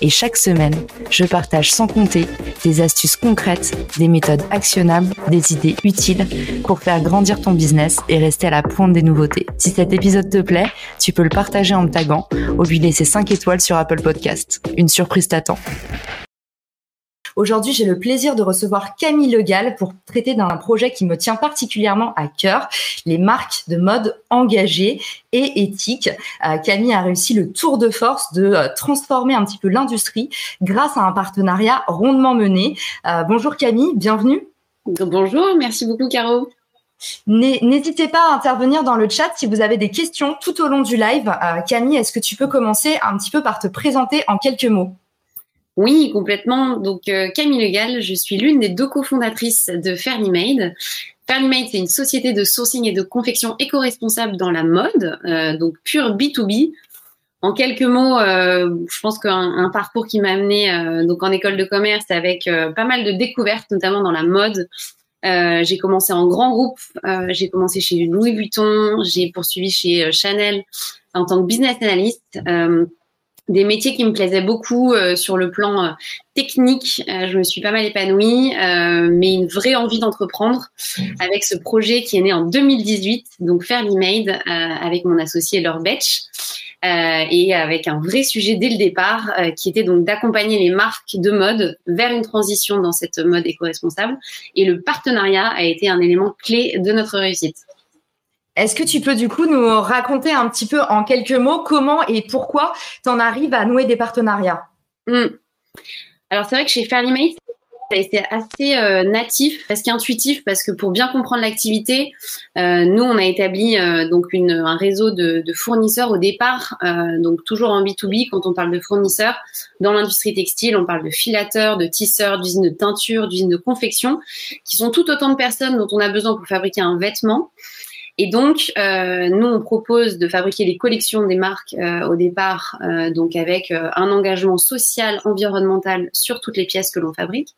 et chaque semaine, je partage sans compter des astuces concrètes, des méthodes actionnables, des idées utiles pour faire grandir ton business et rester à la pointe des nouveautés. Si cet épisode te plaît, tu peux le partager en me taguant ou lui laisser 5 étoiles sur Apple Podcast. Une surprise t'attend. Aujourd'hui, j'ai le plaisir de recevoir Camille Legal pour traiter d'un projet qui me tient particulièrement à cœur, les marques de mode engagées et éthiques. Euh, Camille a réussi le tour de force de euh, transformer un petit peu l'industrie grâce à un partenariat rondement mené. Euh, bonjour Camille, bienvenue. Bonjour, merci beaucoup Caro. N'hésitez pas à intervenir dans le chat si vous avez des questions tout au long du live. Camille, est-ce que tu peux commencer un petit peu par te présenter en quelques mots? Oui, complètement. Donc euh, Camille Legal, je suis l'une des deux cofondatrices de Fairly Made. Fairly Made, c'est une société de sourcing et de confection éco-responsable dans la mode, euh, donc pure B2B. En quelques mots, euh, je pense qu'un parcours qui m'a amené donc en école de commerce avec pas mal de découvertes, notamment dans la mode. j'ai commencé en grand groupe, j'ai commencé chez Louis Vuitton, j'ai poursuivi chez Chanel en tant que business analyst des métiers qui me plaisaient beaucoup euh, sur le plan euh, technique. Euh, je me suis pas mal épanouie, mais une vraie envie d'entreprendre avec ce projet qui est né en 2018, donc Fairly Made, avec mon associé Laure Betch. et avec un vrai sujet dès le départ, qui était donc d'accompagner les marques de mode vers une transition dans cette mode éco-responsable. Et le partenariat a été un élément clé de notre réussite. Est-ce que tu peux du coup nous raconter un petit peu en quelques mots comment et pourquoi tu en arrives à nouer des partenariats? Hmm. Alors c'est vrai que chez Fairly Made, été assez euh, natif, presque intuitif, parce que pour bien comprendre l'activité, euh, nous on a établi euh, donc un réseau de, de, fournisseurs au départ, donc toujours en B2B quand on parle de fournisseurs dans l'industrie textile, on parle de filateurs, de tisseurs, d'usines de teinture, d'usines de confection, qui sont tout autant de personnes dont on a besoin pour fabriquer un vêtement. Et donc, euh, nous, on propose de fabriquer les collections des marques euh, au départ, euh, donc avec un engagement social, environnemental sur toutes les pièces que l'on fabrique.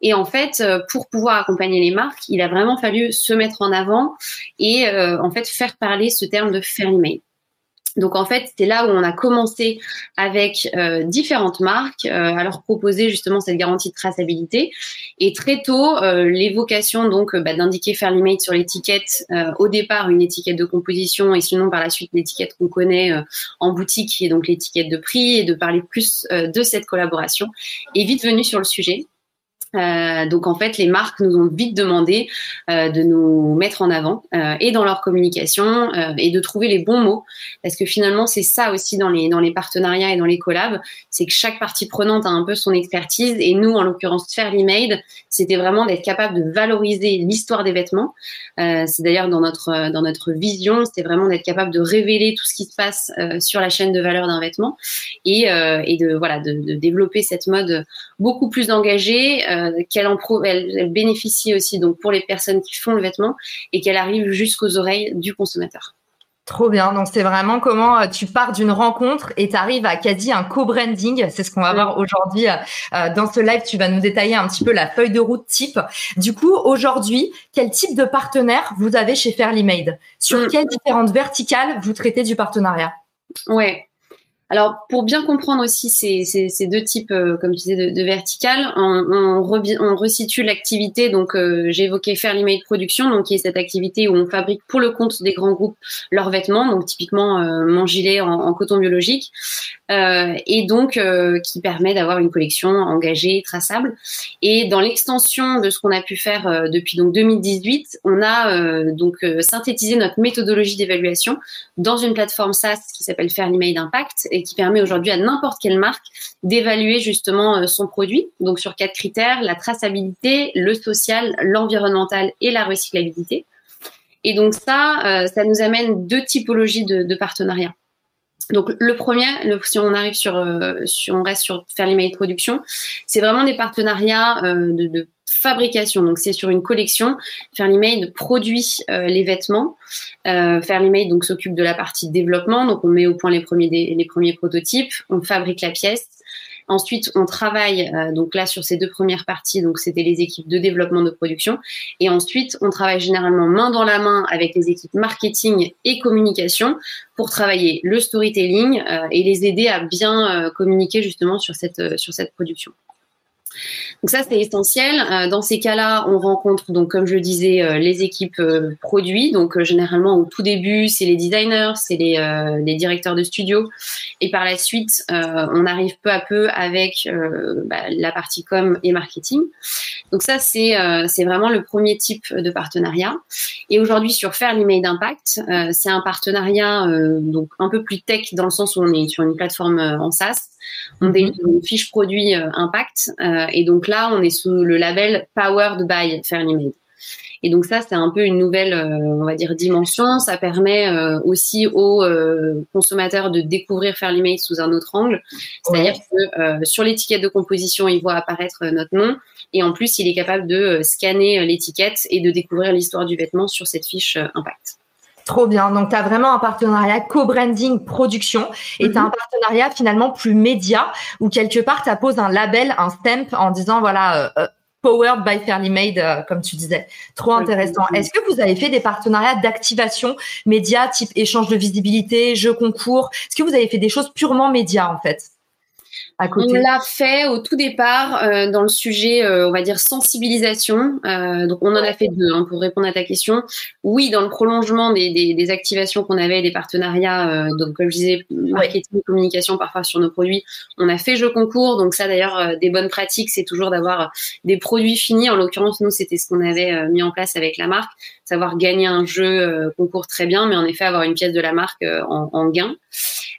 Et en fait, pour pouvoir accompagner les marques, il a vraiment fallu se mettre en avant et en fait faire parler ce terme de fair email. Donc en fait, c'est là où on a commencé avec euh, différentes marques euh, à leur proposer justement cette garantie de traçabilité. Et très tôt, euh, l'évocation donc bah, d'indiquer Fairly Made sur l'étiquette, au départ une étiquette de composition et sinon par la suite l'étiquette qu'on connaît en boutique qui est donc l'étiquette de prix et de parler plus de cette collaboration est vite venu sur le sujet. Euh, donc en fait, les marques nous ont vite demandé euh, de nous mettre en avant euh, et dans leur communication euh, et de trouver les bons mots. Parce que finalement c'est ça aussi dans les dans les partenariats et dans les collabs, c'est que chaque partie prenante a un peu son expertise. Et nous en l'occurrence Fairly Made, c'était vraiment d'être capable de valoriser l'histoire des vêtements. c'est d'ailleurs dans notre dans notre vision, c'était vraiment d'être capable de révéler tout ce qui se passe sur la chaîne de valeur d'un vêtement. Et et de voilà de, de, développer cette mode beaucoup plus engagée euh, qu'elle en elle, bénéficie aussi donc pour les personnes qui font le vêtement et qu'elle arrive jusqu'aux oreilles du consommateur. Trop bien. Donc, c'est vraiment comment euh, tu pars d'une rencontre et tu arrives à quasi un co-branding. C'est ce qu'on va voir aujourd'hui euh, dans ce live. Tu vas nous détailler un petit peu la feuille de route type. Du coup, aujourd'hui, quel type de partenaire vous avez chez Fairly Made? Sur mm. quelles différentes verticales vous traitez du partenariat? Ouais. Alors, pour bien comprendre aussi ces, deux types, euh, comme tu disais, de, verticales, on, resitue l'activité. Donc, euh, j'ai évoqué faire l'email production, donc qui est cette activité où on fabrique pour le compte des grands groupes leurs vêtements, donc typiquement euh, gilet en, coton biologique, euh, et donc qui permet d'avoir une collection engagée, traçable. Et dans l'extension de ce qu'on a pu faire depuis donc 2018, on a donc synthétisé notre méthodologie d'évaluation dans une plateforme SaaS qui s'appelle Fairly Made Impact et qui permet aujourd'hui à n'importe quelle marque d'évaluer justement euh, son produit. Donc sur quatre critères, la traçabilité, le social, l'environnemental et la recyclabilité. Et donc ça, euh, ça nous amène deux typologies de, partenariats. Donc le premier, si on arrive sur, euh, si on reste sur faire les mails de production, c'est vraiment des partenariats de, de fabrication. Donc c'est sur une collection. Fairly Made produit les vêtements. Fairly Made donc s'occupe de la partie développement. Donc on met au point les premiers les premiers prototypes, on fabrique la pièce Ensuite, on travaille euh, donc là sur ces deux premières parties, donc c'était les équipes de développement de production. Et ensuite, on travaille généralement main dans la main avec les équipes marketing et communication pour travailler le storytelling euh, et les aider à bien euh, communiquer justement sur cette, sur cette production. Donc ça, c'est essentiel. Euh, dans ces cas-là, on rencontre, donc comme je le disais, euh, les équipes euh, produits. Donc généralement, au tout début, c'est les designers, c'est les, les, directeurs de studio. Et par la suite, on arrive peu à peu avec bah, la partie com et marketing. Donc ça, c'est c'est vraiment le premier type de partenariat. Et aujourd'hui, sur Fairly Made Impact, c'est un partenariat donc un peu plus tech dans le sens où on est sur une plateforme en SaaS. On mhm. une fiche produit impact et donc là, on est sous le label Powered by Fairly Made. Et donc ça, c'est un peu une nouvelle, euh, on va dire, dimension. Ça permet euh, aussi aux euh, consommateurs de découvrir Fairly Made sous un autre angle. C'est-à-dire que sur l'étiquette de composition, il voit apparaître notre nom. Et en plus, il est capable de scanner l'étiquette et de découvrir l'histoire du vêtement sur cette fiche impact. Trop bien. Donc, tu as vraiment un partenariat co-branding production et tu as un mhm. partenariat finalement plus média où quelque part, tu apposes un label, un stamp en disant voilà, euh, euh, Powered by Fairly Made, euh, comme tu disais. Trop intéressant. Est-ce que vous avez fait des partenariats d'activation média type échange de visibilité, jeux concours? Est-ce que vous avez fait des choses purement médias en fait? On l'a fait au tout départ euh, dans le sujet, euh, on va dire sensibilisation. Euh, donc on en a fait deux hein, pour répondre à ta question. Oui, dans le prolongement des, des, des activations qu'on avait, des partenariats, donc comme je disais, marketing, communication parfois sur nos produits, on a fait jeu concours. Donc ça d'ailleurs, des bonnes pratiques, c'est toujours d'avoir des produits finis. En l'occurrence, nous c'était ce qu'on avait mis en place avec la marque, savoir gagner un jeu concours très bien, mais en effet avoir une pièce de la marque en, en gain.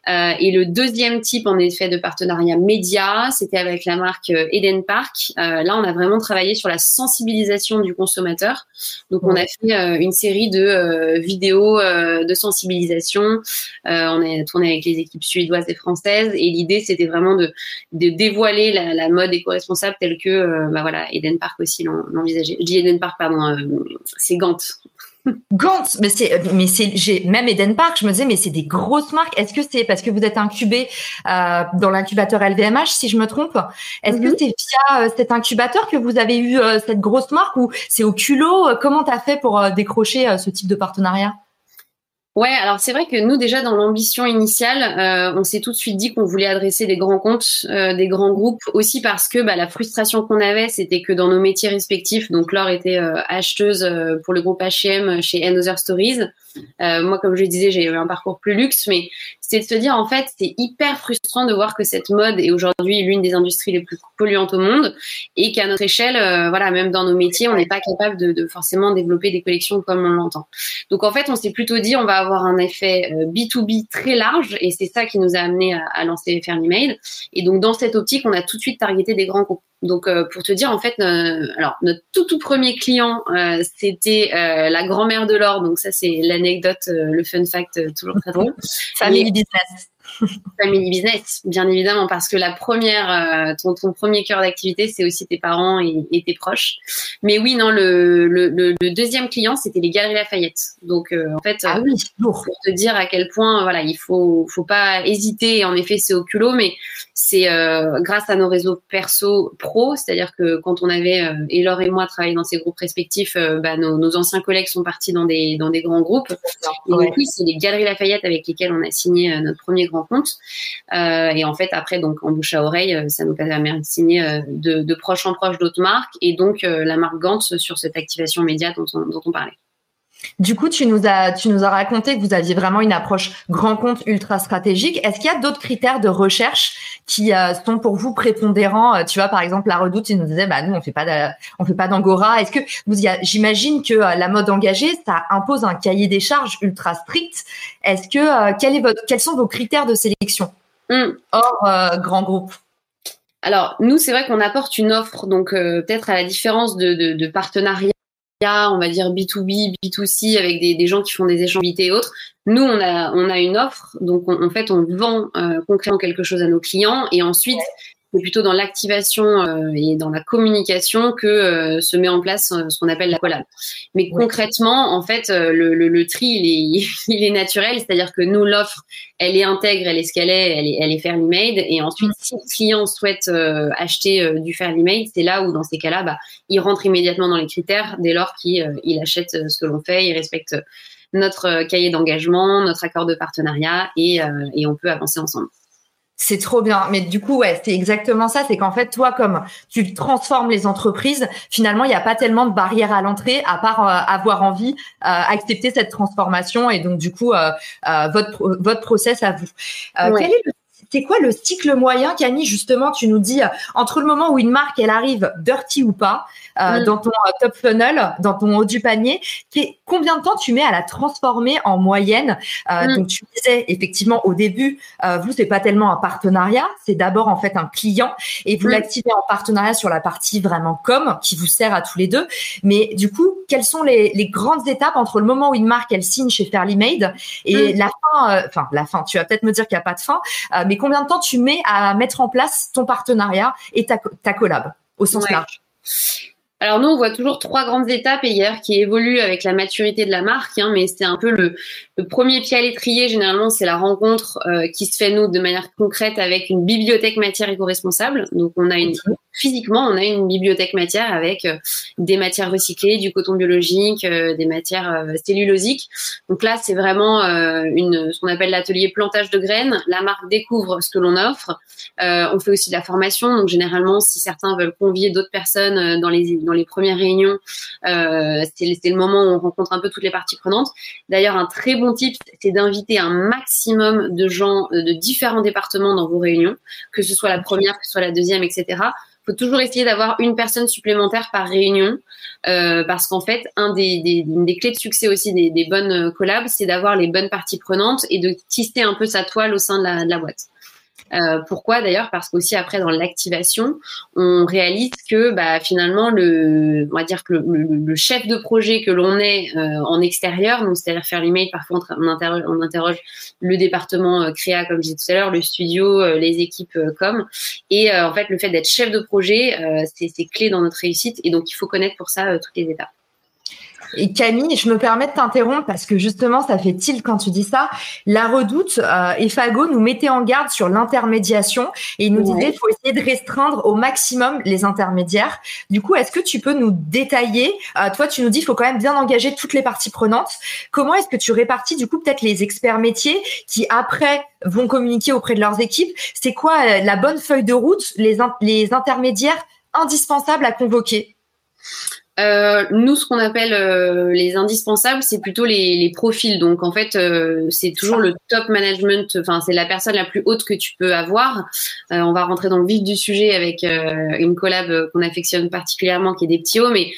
Euh, et le deuxième type, en effet, de partenariat média, c'était avec la marque euh, Eden Park. Euh, là, on a vraiment travaillé sur la sensibilisation du consommateur. Donc, on a fait une série de vidéos de sensibilisation. on a tourné avec les équipes suédoises et françaises. Et l'idée, c'était vraiment de, de dévoiler la, la, mode éco-responsable telle que, bah voilà, Eden Park aussi l'envisageait. Je dis Eden Park, pardon, c'est Gant. Gantz, mais c'est, mais c'est, j'ai même Eden Park, je me disais, mais c'est des grosses marques. Est-ce que c'est parce que vous êtes incubé euh, dans l'incubateur LVMH, si je me trompe? Est-ce que mhm. c'est via euh, cet incubateur que vous avez eu euh, cette grosse marque ou c'est au culot? Comment tu as fait pour décrocher ce type de partenariat? Ouais, alors c'est vrai que nous déjà dans l'ambition initiale, euh, on s'est tout de suite dit qu'on voulait adresser des grands comptes, euh, des grands groupes, aussi parce que bah, la frustration qu'on avait, c'était que dans nos métiers respectifs, donc Laure était euh, acheteuse pour le groupe H&M chez Another Stories, moi comme je le disais, j'ai eu un parcours plus luxe, mais c'est de se dire en fait c'est hyper frustrant de voir que cette mode est aujourd'hui l'une des industries les plus polluantes au monde et qu'à notre échelle, voilà même dans nos métiers, on n'est pas capable de, de forcément développer des collections comme on l'entend. Donc en fait, on s'est plutôt dit on va avoir un effet B2B euh, très large et c'est ça qui nous a amené à, lancer Fairly Made. Et donc dans cette optique, on a tout de suite targeté des grands groupes. Donc euh, pour te dire en fait, euh, alors notre tout tout premier client c'était la grand-mère de l'or. Donc ça c'est l'anecdote, le fun fact toujours très drôle. Family business. Family business, bien évidemment, parce que la première, euh, ton, ton, premier cœur d'activité, c'est aussi tes parents et, tes proches. Mais oui, non, le, le, le, deuxième client, c'était les Galeries Lafayette. Donc, euh, en fait, ah oui, pour te dire à quel point, voilà, il faut, faut pas hésiter. En effet, c'est au culot, mais c'est euh, grâce à nos réseaux perso pro, c'est-à-dire que quand on avait et Laure et moi travaillé dans ces groupes respectifs, bah, nos, nos, anciens collègues sont partis dans des dans des grands groupes. Et donc oui, c'est les Galeries Lafayette avec lesquelles on a signé notre premier grand compte. Euh, et en fait, après, donc en bouche à oreille, euh, ça nous permet de signer euh, de, de proche en proche d'autres marques et donc la marque Gantz sur cette activation média dont on, dont on parlait. Du coup, tu nous as, tu nous as raconté que vous aviez vraiment une approche grand compte ultra stratégique. Est-ce qu'il y a d'autres critères de recherche qui sont pour vous prépondérants? Tu vois, par exemple, la Redoute, il nous disait, bah nous, on fait pas, on fait pas d'angora. Est-ce que vous, j'imagine que la mode engagée, ça impose un cahier des charges ultra strict. Est-ce que quel est votre, quels sont vos critères de sélection? Mmh. hors grand groupe alors nous, c'est vrai qu'on apporte une offre, donc peut-être à la différence de, de, de partenariats on va dire B2B, B2C, avec des, gens qui font des échanges et autres. Nous, on a, on a une offre, donc en fait, on vend euh, concrètement quelque chose à nos clients. Et ensuite, c'est plutôt dans l'activation euh, et dans la communication que euh, se met en place euh, ce qu'on appelle la collab. Mais concrètement, en fait, le, le, le, tri, il est, il est naturel, c'est-à-dire que nous, l'offre, elle est intègre, elle est ce qu'elle est, elle est, elle est fairly made. Et ensuite, si le client souhaite acheter du fairly made, c'est là où, dans ces cas-là, bah, il rentre immédiatement dans les critères dès lors qu'il il achète ce que l'on fait, il respecte notre cahier d'engagement, notre accord de partenariat et, et on peut avancer ensemble. C'est trop bien. Mais du coup, ouais, c'est exactement ça. C'est qu'en fait, toi, comme tu transformes les entreprises, finalement, il n'y a pas tellement de barrières à l'entrée, à part euh, avoir envie, euh, accepter cette transformation. Et donc, du coup, euh, euh votre votre process à vous. Quel est le c'est quoi le cycle moyen, Camille? Justement, tu nous dis entre le moment où une marque elle arrive dirty ou pas, euh, mm. dans ton euh, top funnel, dans ton haut du panier. Qui combien de temps tu mets à la transformer en moyenne? Euh, mm. Donc tu disais effectivement au début, vous c'est pas tellement un partenariat, c'est d'abord en fait un client et vous mm. l'activez en partenariat sur la partie vraiment com qui vous sert à tous les deux. Mais du coup, quelles sont les, les grandes étapes entre le moment où une marque elle signe chez Fairly Made et la fin, enfin la fin. Tu vas peut-être me dire qu'il n'y a pas de fin, mais combien de temps tu mets à mettre en place ton partenariat et ta, ta collab au sens large? Alors nous, on voit toujours trois grandes étapes hier qui évoluent avec la maturité de la marque, hein, mais c'est un peu le, premier pied à l'étrier. Généralement, c'est la rencontre euh, qui se fait nous de manière concrète avec une bibliothèque matière éco-responsable. Donc on a une physiquement, on a une bibliothèque matière avec euh, des matières recyclées, du coton biologique, euh, des matières cellulosiques. Donc là, c'est vraiment une ce qu'on appelle l'atelier plantage de graines. La marque découvre ce que l'on offre. on fait aussi de la formation. Donc généralement, si certains veulent convier d'autres personnes dans les dans les premières réunions, c'est le moment où on rencontre un peu toutes les parties prenantes. D'ailleurs, un très bon tip, c'est d'inviter un maximum de gens euh, de différents départements dans vos réunions, que ce soit la première, que ce soit la deuxième, etc. Il faut toujours essayer d'avoir une personne supplémentaire par réunion, euh, parce qu'en fait, un des, des, des, clés de succès aussi des, bonnes collabs, c'est d'avoir les bonnes parties prenantes et de tisser un peu sa toile au sein de la boîte. Euh, pourquoi d'ailleurs? Parce qu'aussi après dans l'activation, on réalise que bah, finalement le, on va dire que le, chef de projet que l'on est euh, en extérieur, donc c'est-à-dire faire l'email, parfois on, interroge, on interroge le département euh, créa comme je disais tout à l'heure, le studio, les équipes com, et en fait le fait d'être chef de projet, c'est clé dans notre réussite, et donc il faut connaître pour ça toutes les étapes. Et Camille, je me permets de t'interrompre parce que justement, ça fait tilt quand tu dis ça. La Redoute euh, et Fago nous mettaient en garde sur l'intermédiation et ils nous disaient qu'il faut essayer de restreindre au maximum les intermédiaires. Du coup, est-ce que tu peux nous détailler euh, Toi, tu nous dis qu'il faut quand même bien engager toutes les parties prenantes. Comment est-ce que tu répartis du coup peut-être les experts métiers qui après vont communiquer auprès de leurs équipes? C'est quoi euh, la bonne feuille de route, les, les intermédiaires indispensables à convoquer? Euh, nous, ce qu'on appelle euh, les indispensables, c'est plutôt les, les, profils. Donc, en fait, euh, c'est toujours le top management. Enfin, c'est la personne la plus haute que tu peux avoir. Euh, on va rentrer dans le vif du sujet avec une collab qu'on affectionne particulièrement, qui est des petits hauts. Mais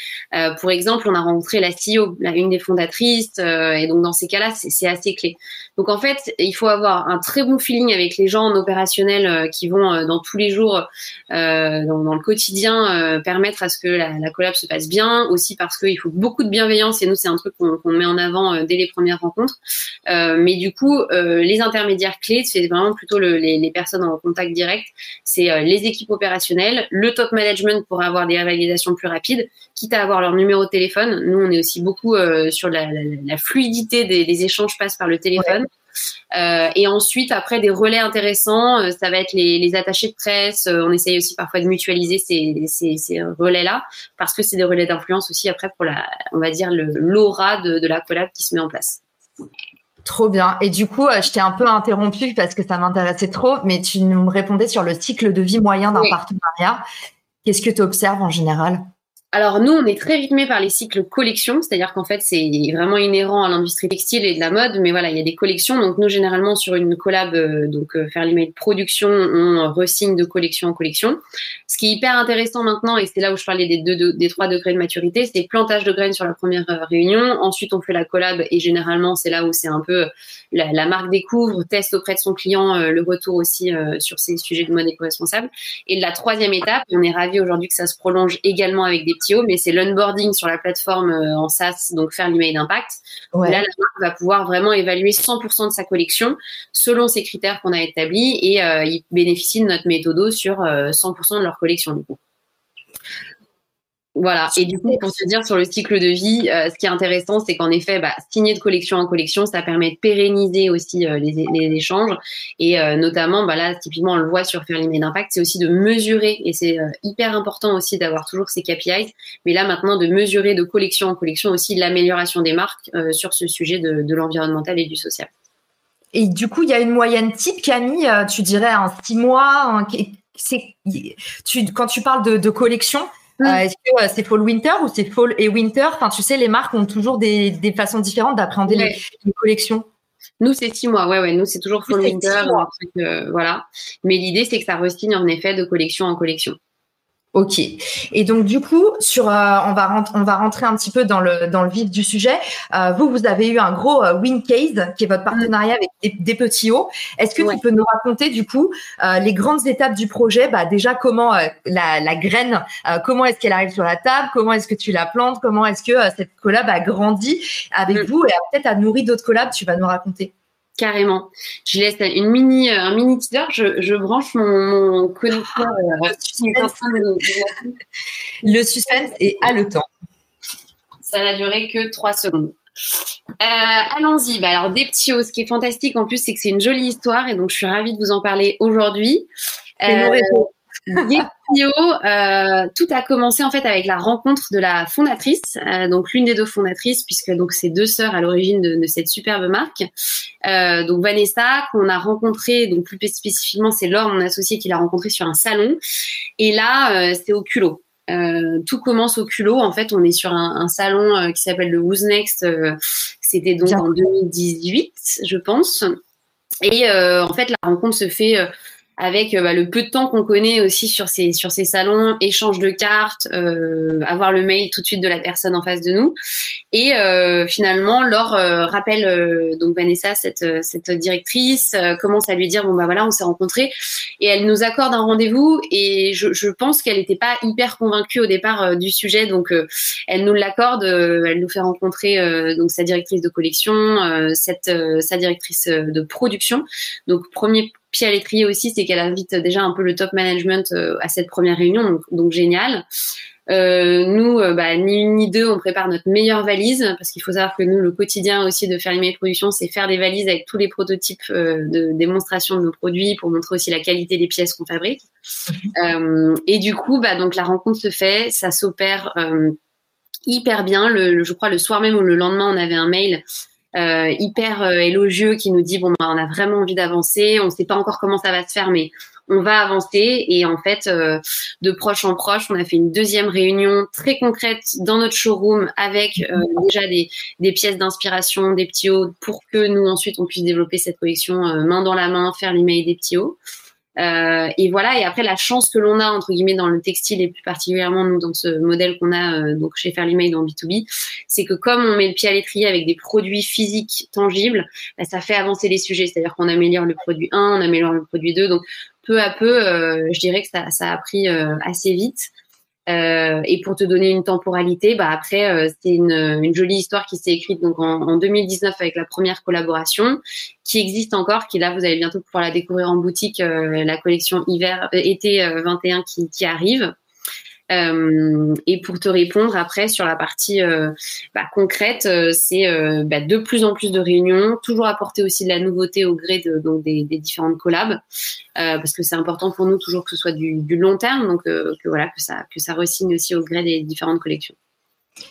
pour exemple, on a rencontré la CEO, une des fondatrices, et donc dans ces cas-là, c'est assez clé. Donc, en fait, il faut avoir un très bon feeling avec les gens en opérationnel qui vont dans tous les jours, dans, dans, le quotidien, permettre à ce que la, la collab se passe bien aussi parce qu'il faut beaucoup de bienveillance et nous c'est un truc qu'on met en avant euh, dès les premières rencontres. Euh, mais du coup, euh, les intermédiaires clés, c'est vraiment plutôt les, personnes en contact direct, c'est les équipes opérationnelles, le top management pour avoir des validations plus rapides, quitte à avoir leur numéro de téléphone. Nous, on est aussi beaucoup sur la, fluidité des, échanges passe par le téléphone. Euh, et ensuite, après des relais intéressants, euh, ça va être les, les, attachés de presse. Euh, on essaye aussi parfois de mutualiser ces, ces, ces relais-là parce que c'est des relais d'influence aussi après pour la, on va dire l'aura de, de la collab qui se met en place. Trop bien. Et du coup, je t'ai un peu interrompu parce que ça m'intéressait trop, mais tu nous répondais sur le cycle de vie moyen d'un partenariat. Qu'est-ce que tu observes en général? Alors nous, on est très rythmé par les cycles collections, c'est-à-dire qu'en fait, c'est vraiment inhérent à l'industrie textile et de la mode, mais voilà, il y a des collections. Donc nous, généralement, sur une collab, euh, donc euh, faire l'email production, on resigne de collection en collection. Ce qui est hyper intéressant maintenant, et c'est là où je parlais des, deux, des trois degrés de maturité, c'est plantage de graines sur la première euh, réunion. Ensuite, on fait la collab, et généralement, c'est là où c'est un peu la, marque découvre, teste auprès de son client le retour aussi sur ces sujets de mode éco-responsable. Et la troisième étape, on est ravi aujourd'hui que ça se prolonge également avec des Mais c'est l'onboarding sur la plateforme en SaaS, donc faire l'email d'impact. Là, la marque va pouvoir vraiment évaluer 100% de sa collection selon ces critères qu'on a établis et ils bénéficient de notre méthode sur 100% de leur collection du coup. Voilà. Et du coup, pour te dire sur le cycle de vie, euh, ce qui est intéressant, c'est qu'en effet, bah, signer de collection en collection, ça permet de pérenniser aussi euh, les, échanges. Et euh, notamment, bah, là, typiquement, on le voit sur faire l'email d'impact, c'est aussi de mesurer. Et c'est hyper important aussi d'avoir toujours ces KPIs. Mais là, maintenant, de mesurer de collection en collection aussi l'amélioration des marques sur ce sujet de, l'environnemental et du social. Et du coup, il y a une moyenne type, Camille, tu dirais en six mois. tu, quand tu parles de collection, euh, mm. Est-ce que euh, c'est fall winter ou c'est fall et winter? Enfin, tu sais, les marques ont toujours des, des façons différentes d'appréhender les, les, collections. Nous, c'est six mois. Ouais, ouais. Nous, c'est toujours fall winter. Euh, voilà. Mais l'idée, c'est que ça restigne en effet de collection en collection. Ok. Et donc du coup, sur, euh, on va rentrer, on va rentrer un petit peu dans le dans le vif du sujet. Euh, vous, vous avez eu un gros euh, win case qui est votre partenariat avec des, petits hauts. Est-ce que tu peux nous raconter du coup les grandes étapes du projet? Bah déjà comment la, la, graine, comment est-ce qu'elle arrive sur la table? Comment est-ce que tu la plantes? Comment est-ce que cette collab a grandi avec mm. vous? Et peut-être a nourri d'autres collabs Tu vas nous raconter. Carrément. Je laisse une mini, euh, un mini teaser. Je, je branche mon, mon connecteur. Euh, le suspense est haletant. Ça n'a duré que trois secondes. Euh, allons-y. Bah, alors, des petits hauts. Ce qui est fantastique en plus, c'est que c'est une jolie histoire et donc je suis ravie de vous en parler aujourd'hui. Euh, euh, tout a commencé en fait avec la rencontre de la fondatrice, euh, donc l'une des deux fondatrices, puisque donc c'est deux sœurs à l'origine de, de, cette superbe marque. Euh, donc Vanessa, qu'on a rencontré, donc plus spécifiquement, c'est Laure, mon associé, qui l'a rencontré sur un salon. Et là, c'est au culot. Euh, tout commence au culot. En fait, on est sur un, un salon euh, qui s'appelle le Who's Next. C'était donc en 2018, je pense. Et en fait, la rencontre se fait avec euh, bah, le peu de temps qu'on connaît aussi sur ces sur ces salons, échange de cartes, euh, avoir le mail tout de suite de la personne en face de nous. Et euh, finalement, Laure euh, rappelle euh, donc Vanessa, cette cette directrice, commence à lui dire bon bah voilà, on s'est rencontrés et elle nous accorde un rendez-vous. Et je, je pense qu'elle n'était pas hyper convaincue au départ du sujet, donc elle nous l'accorde, elle nous fait rencontrer donc sa directrice de collection, cette sa directrice de production. Donc premier puis à l'étrier aussi, c'est qu'elle invite déjà un peu le top management euh, à cette première réunion, donc, génial. Euh, nous, euh, bah, ni une ni deux, on prépare notre meilleure valise parce qu'il faut savoir que nous, le quotidien aussi de faire les production, c'est faire des valises avec tous les prototypes de démonstration de nos produits pour montrer aussi la qualité des pièces qu'on fabrique. Mhm. et du coup, bah, donc la rencontre se fait, ça s'opère hyper bien. Le, je crois le soir même ou le lendemain, on avait un mail euh, hyper euh, élogieux qui nous dit bon bah, on a vraiment envie d'avancer, on ne sait pas encore comment ça va se faire mais on va avancer. Et en fait euh, de proche en proche on a fait une deuxième réunion très concrète dans notre showroom avec déjà des, des pièces d'inspiration des petits hauts pour que nous ensuite on puisse développer cette collection main dans la main faire l'email des petits hauts euh, et voilà. Et après, la chance que l'on a entre guillemets dans le textile et plus particulièrement nous dans ce modèle qu'on a euh, donc chez Fairly dans B2B, c'est que comme on met le pied à l'étrier avec des produits physiques tangibles, bah, ça fait avancer les sujets. C'est-à-dire qu'on améliore le produit 1, on améliore le produit 2. Donc peu à peu, euh, je dirais que ça, ça a pris assez vite. Euh, et pour te donner une temporalité, bah après euh, c'est une, jolie histoire qui s'est écrite donc en, en, 2019 avec la première collaboration, qui existe encore, qui là vous allez bientôt pouvoir la découvrir en boutique, euh, la collection hiver été 21 qui, qui arrive. Euh, et pour te répondre après sur la partie euh, bah, concrète, euh, c'est bah, de plus en plus de réunions, toujours apporter aussi de la nouveauté au gré des, différentes collabs, parce que c'est important pour nous toujours que ce soit du, du long terme, donc que voilà que ça que ça resigne aussi au gré des différentes collections.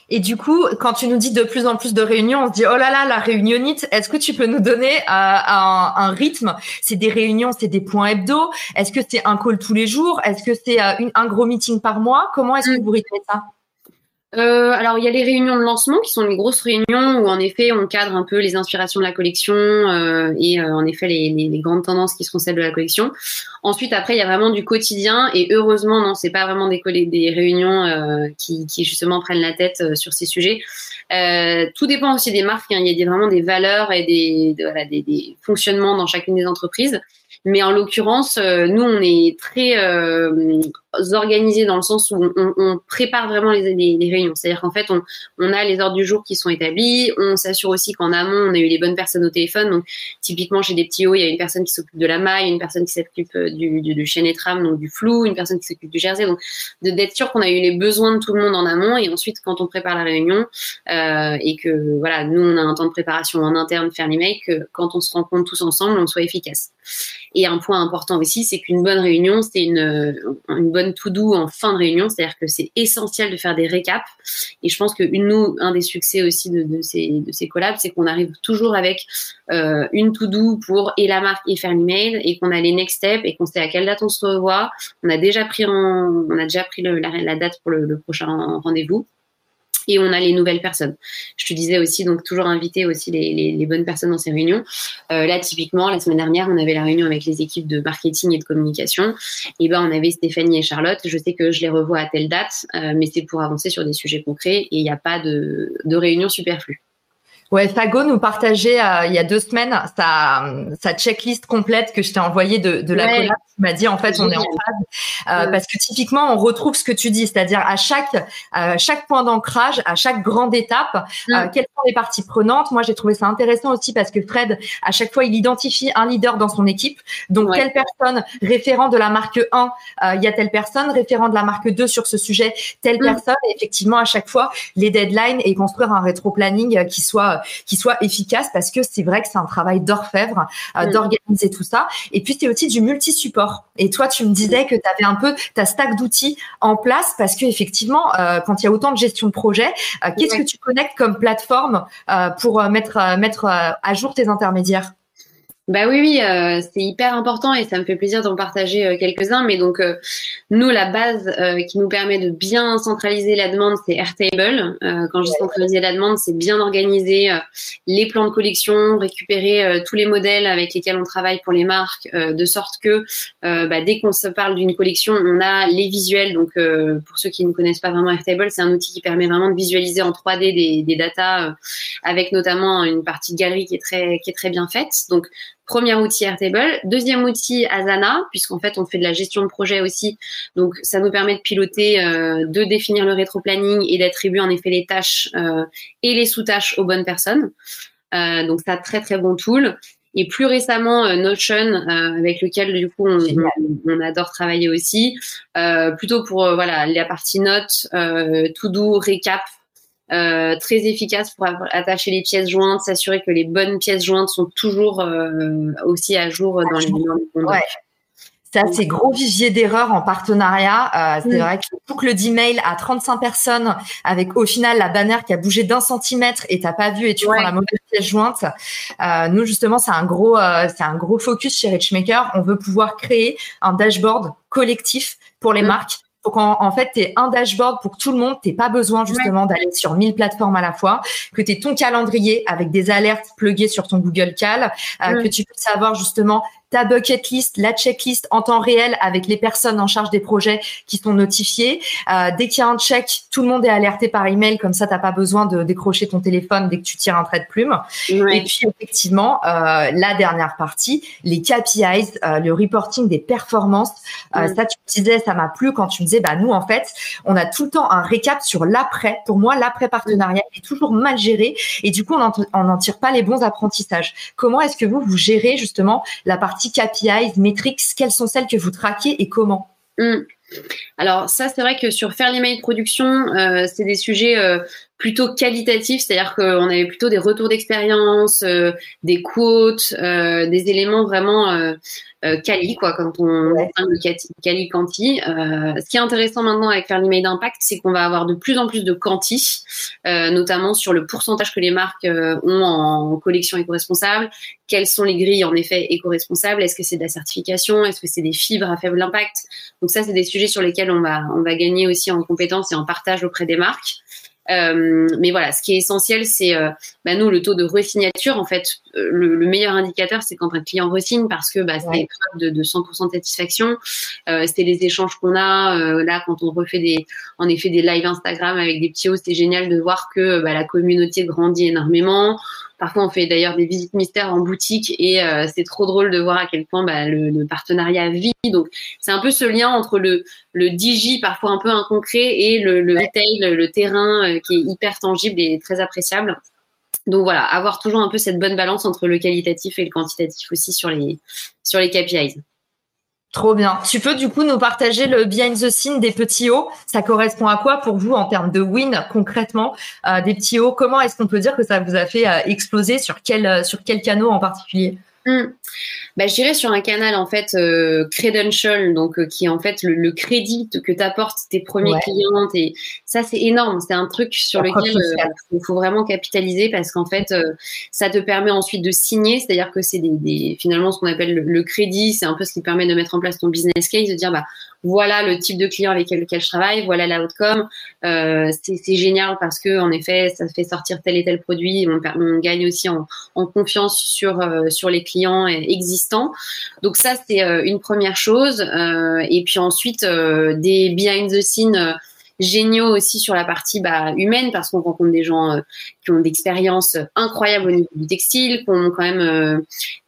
Et du coup, quand tu nous dis de plus en plus de réunions, on se dit oh là là, la réunionnite. Est-ce que tu peux nous donner euh, un, un, rythme? C'est des réunions, c'est des points hebdo. Est-ce que c'est un call tous les jours? Est-ce que c'est euh, un gros meeting par mois? Comment est-ce que vous rythmez ça? Euh, alors il y a les réunions de lancement qui sont les grosses réunions où en effet on cadre un peu les inspirations de la collection euh, et euh, en effet les, les, les, grandes tendances qui seront celles de la collection. Ensuite après il y a vraiment du quotidien et heureusement non c'est pas vraiment des, des réunions euh, qui, qui, justement prennent la tête euh, sur ces sujets. tout dépend aussi des marques. Hein. Il y a vraiment des valeurs et des, voilà, des, des fonctionnements dans chacune des entreprises. Mais en l'occurrence, nous, on est très organisé dans le sens où on, prépare vraiment les, les, réunions. C'est-à-dire qu'en fait, on, a les ordres du jour qui sont établis. On s'assure aussi qu'en amont, on a eu les bonnes personnes au téléphone. Donc, typiquement, chez des petits hauts, il y a une personne qui s'occupe de la maille, une personne qui s'occupe euh, du, du, du chaîne et tram, donc du flou, une personne qui s'occupe du jersey. Donc, d'être sûr qu'on a eu les besoins de tout le monde en amont. Et ensuite, quand on prépare la réunion euh, et que, voilà, nous, on a un temps de préparation en interne, faire l'email, que quand on se rencontre tous ensemble, on soit efficace. Et un point important aussi, c'est qu'une bonne réunion, c'est une bonne to-do en fin de réunion, c'est-à-dire que c'est essentiel de faire des récaps. Et je pense que un des succès aussi de, ces, de ces collabs, c'est qu'on arrive toujours avec euh, une to-do pour et la marque et faire l'email, et qu'on a les next steps, et qu'on sait à quelle date on se revoit. On a déjà pris, en, on a déjà pris la, date pour le prochain rendez-vous et on a les nouvelles personnes. Je te disais aussi, donc toujours inviter aussi les, bonnes personnes dans ces réunions. Euh, là, typiquement, la semaine dernière, on avait la réunion avec les équipes de marketing et de communication. Et ben, on avait Stéphanie et Charlotte. Je sais que je les revois à telle date, euh, mais c'est pour avancer sur des sujets concrets et il n'y a pas de, de réunion superflue. Ouais, Fago nous partageait euh, il y a deux semaines sa, sa checklist complète que je t'ai envoyée de, de la ouais. Tu m'as dit en fait on est en phase euh, ouais. parce que typiquement on retrouve ce que tu dis, c'est-à-dire à chaque euh, chaque point d'ancrage, à chaque grande étape, mm. euh, quelles sont les parties prenantes? Moi j'ai trouvé ça intéressant aussi parce que Fred à chaque fois il identifie un leader dans son équipe. Donc ouais. telle personne référent de la marque 1, euh, il y a telle personne référent de la marque 2 sur ce sujet, telle mm. personne. Et effectivement à chaque fois les deadlines et construire un rétro planning qui soit qui soit efficace parce que c'est vrai que c'est un travail d'orfèvre euh, mmh. d'organiser tout ça. Et puis c'est aussi du multi-support. Et toi, tu me disais que tu avais un peu ta stack d'outils en place parce que effectivement, euh, quand il y a autant de gestion de projet, euh, qu'est-ce ouais. que tu connectes comme plateforme euh, pour euh, mettre mettre à jour tes intermédiaires? Bah oui, oui, euh, c'est hyper important et ça me fait plaisir d'en partager euh, quelques-uns. Mais donc, euh, nous, la base euh, qui nous permet de bien centraliser la demande, c'est Airtable. Euh, quand je dis centraliser la demande, c'est bien organiser euh, les plans de collection, récupérer tous les modèles avec lesquels on travaille pour les marques, de sorte que bah, dès qu'on se parle d'une collection, on a les visuels. Donc, pour ceux qui ne connaissent pas vraiment Airtable, c'est un outil qui permet vraiment de visualiser en 3D des, des datas, avec notamment une partie de galerie qui est très qui est très bien faite. Donc Premier outil Airtable. Deuxième outil Asana, puisqu'en fait on fait de la gestion de projet aussi. Donc ça nous permet de piloter, euh, de définir le rétro-planning et d'attribuer en effet les tâches euh, et les sous-tâches aux bonnes personnes. Euh, donc ça très très bon tool. Et plus récemment euh, Notion, euh, avec lequel du coup on, on, adore travailler aussi, euh, plutôt pour voilà la partie notes, to do, récap, euh, très efficace pour attacher les pièces jointes, s'assurer que les bonnes pièces jointes sont toujours euh, aussi à jour dans les ouais. Ça, c'est gros vivier d'erreurs en partenariat. Euh, c'est mmh. vrai que boucle d'email à 35 personnes avec au final la bannière qui a bougé d'un centimètre et t'as pas vu et tu ouais. prends la mauvaise pièce jointe. Euh, nous justement, c'est un gros, euh, c'est un gros focus chez Richmaker. On veut pouvoir créer un dashboard collectif pour les mmh. marques donc en, en fait, tu es un dashboard pour tout le monde. Tu pas besoin justement ouais. d'aller sur 1000 plateformes à la fois, que tu ton calendrier avec des alertes pluguées sur ton Google Cal, euh, que tu peux savoir justement ta bucket list, la checklist en temps réel avec les personnes en charge des projets qui sont notifiées. Euh, dès qu'il y a un check, tout le monde est alerté par email, comme ça, tu n'as pas besoin de décrocher ton téléphone dès que tu tires un trait de plume. Et puis, effectivement, euh, la dernière partie, les KPIs, euh, le reporting des performances. Ouais. Ça, tu disais, ça m'a plu quand tu me disais, bah, nous, en fait, on a tout le temps un récap sur l'après. Pour moi, l'après-partenariat est toujours mal géré et du coup, on n'en tire pas les bons apprentissages. Comment est-ce que vous, vous gérez justement la partie partie KPIs, métriques, quelles sont celles que vous traquez et comment mmh. Alors ça, c'est vrai que sur faire l'email production, euh, c'est des sujets euh, plutôt qualitatifs, c'est-à-dire qu'on avait plutôt des retours d'expérience, euh, des quotes, des éléments vraiment euh, euh, quali, quoi, quand on ouais. le quali quanti. ce qui est intéressant maintenant avec faire l'email d'impact, c'est qu'on va avoir de plus en plus de quanti, notamment sur le pourcentage que les marques ont en collection éco-responsable, quelles sont les grilles en effet éco-responsables, est-ce que c'est de la certification, est-ce que c'est des fibres à faible impact? Donc ça, c'est des sujets sur lesquels on va on va gagner aussi en compétences et en partage auprès des marques. Euh, mais voilà, ce qui est essentiel, c'est euh, bah, nous le taux de resignature. En fait, euh, le, le meilleur indicateur, c'est quand un client resigne parce que bah, c'est ouais. preuve de, de 100% de satisfaction. Euh, c'est les échanges qu'on a euh, là quand on refait des, en effet, des lives Instagram avec des petits hauts. C'est génial de voir que bah, la communauté grandit énormément Parfois, on fait d'ailleurs des visites mystères en boutique et c'est trop drôle de voir à quel point bah, le, partenariat vit. Donc, c'est un peu ce lien entre le, le digi, parfois un peu inconcret, et le, le terrain qui est hyper tangible et très appréciable. Donc voilà, avoir toujours un peu cette bonne balance entre le qualitatif et le quantitatif aussi sur les, sur les KPIs. Trop bien. Tu peux du coup nous partager le behind the scene des petits hauts? Ça correspond à quoi pour vous en termes de win concrètement? Euh, des petits hauts Comment est-ce qu'on peut dire que ça vous a fait euh, exploser? Sur quel euh, sur quel canot en particulier? Hmm. Bah, je dirais sur un canal en fait euh, credential, donc euh, qui est en fait le, crédit que t'apportes tes premiers clients. Et ça c'est énorme, c'est un truc sur lequel euh, il faut vraiment capitaliser parce qu'en fait ça te permet ensuite de signer, c'est-à-dire que c'est des, finalement ce qu'on appelle le, crédit, c'est un peu ce qui permet de mettre en place ton business case, de dire bah voilà le type de client avec lequel je travaille, voilà l'outcome. Euh, c'est génial parce que en effet, ça fait sortir tel et tel produit. On, on gagne aussi en, en confiance sur euh, sur les clients existants. Donc ça, c'est euh, une première chose. Euh, et puis ensuite, des behind the scenes géniaux aussi sur la partie bah, humaine parce qu'on rencontre des gens euh, qui ont d'expériences incroyables au niveau du textile, qui ont quand même euh,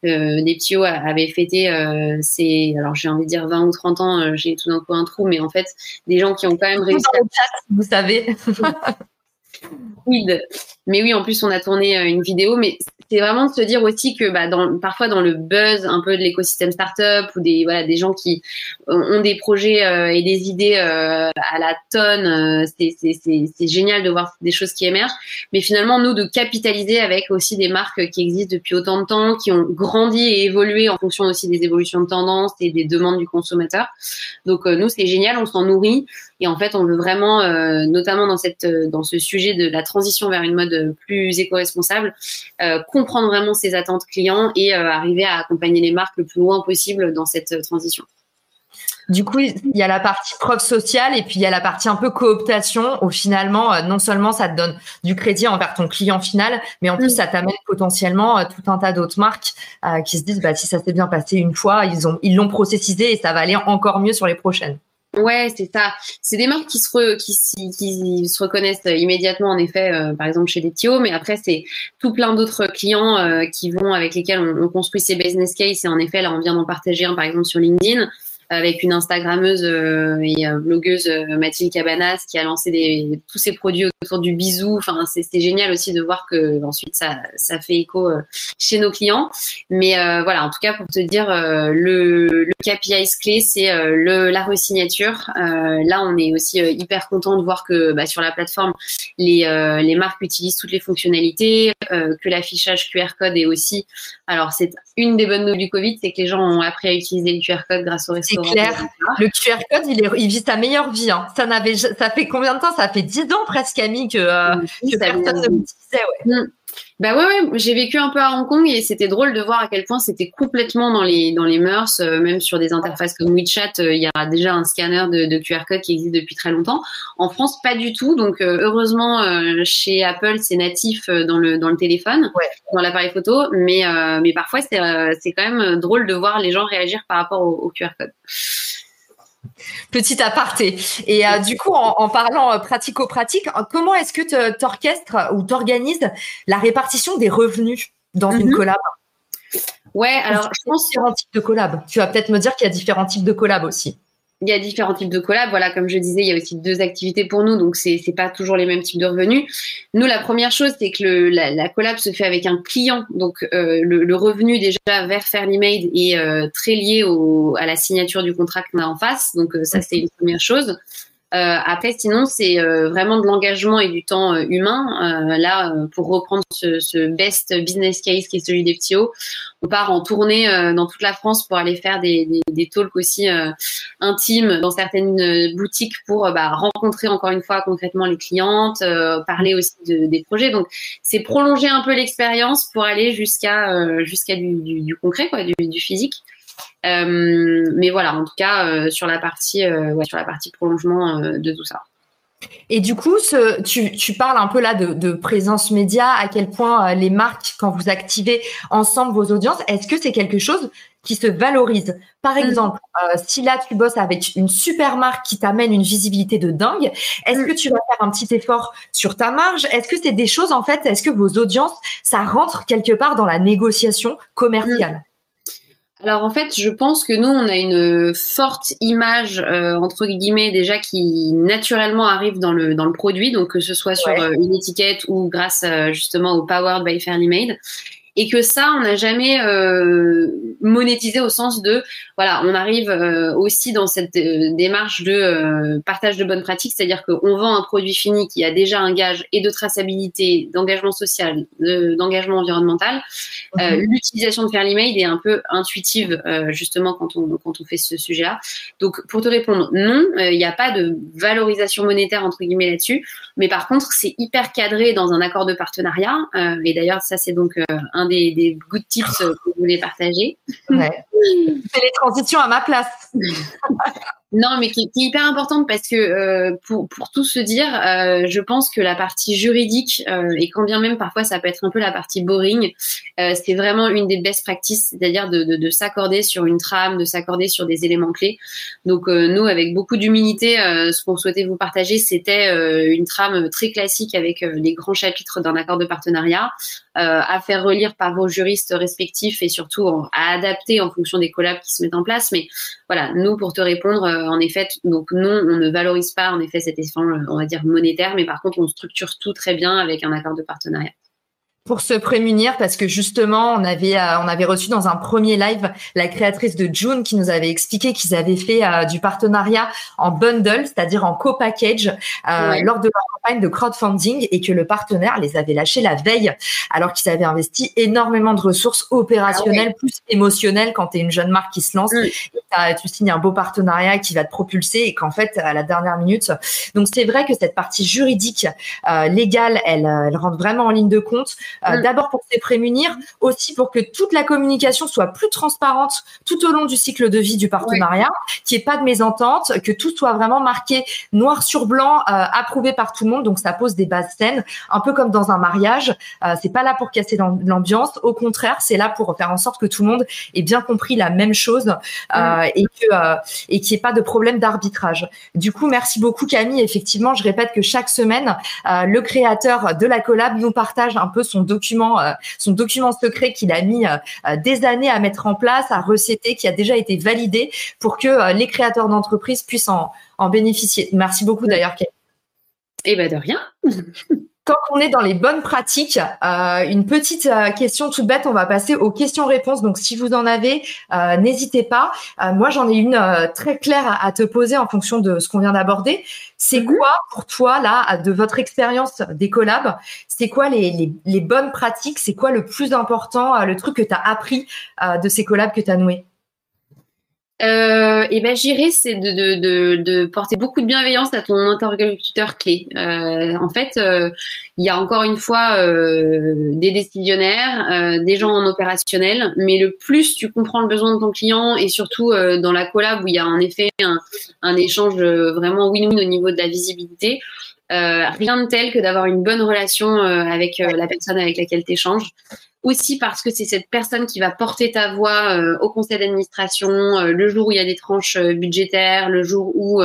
euh des petits avaient fêté euh, c'est alors j'ai envie de dire 20 ou 30 ans, j'ai tout d'un coup un trou, mais en fait des gens qui ont quand même réussi. vous savez. oui, mais oui, en plus on a tourné une vidéo, mais c'est vraiment de se dire aussi que bah, dans, parfois dans le buzz un peu de l'écosystème startup ou des voilà des gens qui ont des projets euh, et des idées euh, à la tonne, euh, c'est génial de voir des choses qui émergent. Mais finalement nous de capitaliser avec aussi des marques qui existent depuis autant de temps, qui ont grandi et évolué en fonction aussi des évolutions de tendance et des demandes du consommateur. Donc nous c'est génial, on s'en nourrit et en fait on veut vraiment, notamment dans cette dans ce sujet de la transition vers une mode plus éco-responsable comprendre vraiment ses attentes clients et euh, arriver à accompagner les marques le plus loin possible dans cette euh, transition. Du coup, il y a la partie preuve sociale et puis il y a la partie un peu cooptation où finalement, euh, non seulement ça te donne du crédit envers ton client final, mais en plus mm. ça t'amène potentiellement tout un tas d'autres marques qui se disent bah si ça s'est bien passé une fois, ils ont ils l'ont processisé et ça va aller encore mieux sur les prochaines. Ouais, c'est ça. C'est des marques qui se, reconnaissent immédiatement, en effet, euh, par exemple chez les Tio, mais après, c'est tout plein d'autres clients euh, qui vont, avec lesquels on, on, construit ces business cases. Et en effet, là, on vient d'en partager un, par exemple, sur LinkedIn avec une Instagrammeuse euh, et euh, blogueuse euh, Mathilde Cabanas qui a lancé des, tous ses produits autour du bisou. Enfin, c'est génial aussi de voir que ensuite ça, ça fait écho chez nos clients. Mais voilà, en tout cas pour te dire, le, le KPI clé c'est le la resignature. là, on est aussi hyper content de voir que bah, sur la plateforme les les marques utilisent toutes les fonctionnalités, que l'affichage QR code est aussi. Alors c'est une des bonnes nouvelles du Covid, c'est que les gens ont appris à utiliser le QR code grâce au restaurant c'est clair. Le QR code, il, est, il vit sa meilleure vie. Hein. Ça n'avait, ça fait combien de temps? Ça fait 10 ans presque, Camille, que, euh, personne ne l'utilisait. Ouais. Mm. Bah ouais, ouais j'ai vécu un peu à Hong Kong et c'était drôle de voir à quel point c'était complètement dans les dans les mœurs, euh, même sur des interfaces comme WeChat, euh, il y a déjà un scanner de, de, QR code qui existe depuis très longtemps. En France, pas du tout. Donc euh, heureusement, chez Apple, c'est natif dans le dans le téléphone, dans l'appareil photo, mais mais parfois c'est c'est quand même drôle de voir les gens réagir par rapport au, au QR code. Petit aparté. Et euh, du coup, en, parlant euh, pratico-pratique, euh, comment est-ce que tu orchestres ou tu organises la répartition des revenus dans une mhm. collab? Ouais, alors je pense différents types de collab. Tu vas peut-être me dire qu'il y a différents types de collab aussi il y a différents types de collabs. Voilà, comme je disais, il y a aussi deux activités pour nous, donc c'est pas toujours les mêmes types de revenus. Nous, la première chose, c'est que le, la, la, collab se fait avec un client, donc euh, le, le, revenu déjà vers Fairly Made est euh, très lié au, à la signature du contrat qu'on a en face. Donc euh, ça, c'est une première chose. Euh, après, sinon, c'est euh, vraiment de l'engagement et du temps euh, humain. là, pour reprendre ce, ce, best business case qui est celui des petits hauts, on part en tournée dans toute la France pour aller faire des, des, des talks aussi intimes dans certaines boutiques pour bah, rencontrer encore une fois concrètement les clientes, parler aussi de, des projets. Donc, c'est prolonger un peu l'expérience pour aller jusqu'à jusqu'à du, du, du, concret, quoi, du, du physique. Euh, mais voilà, en tout cas, euh, sur la partie, euh, ouais, sur la partie prolongement de tout ça. Et du coup, ce, tu, tu, parles un peu là de, de, présence média, à quel point les marques, quand vous activez ensemble vos audiences, est-ce que c'est quelque chose qui se valorisent. Par mm. exemple, euh, si là tu bosses avec une super marque qui t'amène une visibilité de dingue, est-ce mm. que tu vas faire un petit effort sur ta marge? Est-ce que c'est des choses en fait Est-ce que vos audiences ça rentre quelque part dans la négociation commerciale? Alors en fait, je pense que nous, on a une forte image euh, entre guillemets déjà qui naturellement arrive dans le dans le produit, donc que ce soit sur euh, une étiquette ou grâce euh, justement au Powered by Fairly Made et que ça, on n'a jamais euh, monétisé au sens de, voilà, on arrive euh, aussi dans cette euh, démarche de partage de bonnes pratiques, c'est-à-dire qu'on vend un produit fini qui a déjà un gage et de traçabilité, d'engagement social, d'engagement environnemental. Mhm. L'utilisation de Fairly Made est un peu intuitive justement quand on quand on fait ce sujet-là. Donc pour te répondre, non, il n'y a pas de valorisation monétaire entre guillemets là-dessus, mais par contre c'est hyper cadré dans un accord de partenariat. et d'ailleurs ça c'est donc un des, des good tips que vous voulez partager. Ouais. Fais les transitions à ma place. Non, mais qui, est hyper importante parce que euh, pour, pour tout se dire, euh, je pense que la partie juridique, euh, et quand bien même parfois ça peut être un peu la partie boring, c'est vraiment une des best practices, c'est-à-dire de, de, de s'accorder sur une trame, de s'accorder sur des éléments clés. Donc nous, avec beaucoup d'humilité, ce qu'on souhaitait vous partager, c'était une trame très classique avec les grands chapitres d'un accord de partenariat, à faire relire par vos juristes respectifs et surtout à adapter en fonction des collabs qui se mettent en place. Mais voilà, nous, pour te répondre, en effet, donc non, on ne valorise pas en effet cet échange, on va dire monétaire, mais par contre, on structure tout très bien avec un accord de partenariat pour se prémunir parce que justement on avait euh, on avait reçu dans un premier live la créatrice de June qui nous avait expliqué qu'ils avaient fait euh, du partenariat en bundle, c'est-à-dire en co-package euh, lors de leur campagne de crowdfunding et que le partenaire les avait lâchés la veille alors qu'ils avaient investi énormément de ressources opérationnelles ah plus émotionnelles quand tu es une jeune marque qui se lance mm. et tu signes un beau partenariat qui va te propulser et qu'en fait à la dernière minute. Donc c'est vrai que cette partie juridique légale elle elle rentre vraiment en ligne de compte. Euh, mm. D'abord pour se prémunir, aussi pour que toute la communication soit plus transparente tout au long du cycle de vie du partenariat, qu'il n'y ait pas de mésentente, que tout soit vraiment marqué noir sur blanc, euh, approuvé par tout le monde. Donc ça pose des bases saines, un peu comme dans un mariage. Euh, c'est pas là pour casser l'ambiance, au contraire, c'est là pour faire en sorte que tout le monde ait bien compris la même chose euh, mm. et que et qu'il n'y ait pas de problème d'arbitrage. Du coup, merci beaucoup Camille. Effectivement, je répète que chaque semaine, le créateur de la collab nous partage un peu son document, euh, son document secret qu'il a mis euh, euh, des années à mettre en place, à recéter, qui a déjà été validé pour que les créateurs d'entreprises puissent en, en bénéficier. Merci beaucoup d'ailleurs. Eh ben de rien. Tant qu'on est dans les bonnes pratiques, euh, une petite euh, question toute bête, on va passer aux questions-réponses. Donc, si vous en avez, euh, n'hésitez pas. moi, j'en ai une très claire à, te poser en fonction de ce qu'on vient d'aborder. C'est mhm. quoi pour toi, là, de votre expérience des collabs, c'est quoi les, les, les, bonnes pratiques? C'est quoi le plus important, le truc que tu as appris de ces collabs que tu as noués? Euh, et ben j'irai c'est de, de, de, de, porter beaucoup de bienveillance à ton interlocuteur clé. Euh, en fait, euh, il y a encore une fois euh, des décisionnaires, euh, des gens en opérationnel, mais le plus tu comprends le besoin de ton client et surtout dans la collab où il y a en effet un, un échange vraiment win-win au niveau de la visibilité, rien de tel que d'avoir une bonne relation avec la personne avec laquelle tu échanges aussi parce que c'est cette personne qui va porter ta voix euh, au conseil d'administration euh, le jour où il y a des tranches euh, budgétaires, le jour où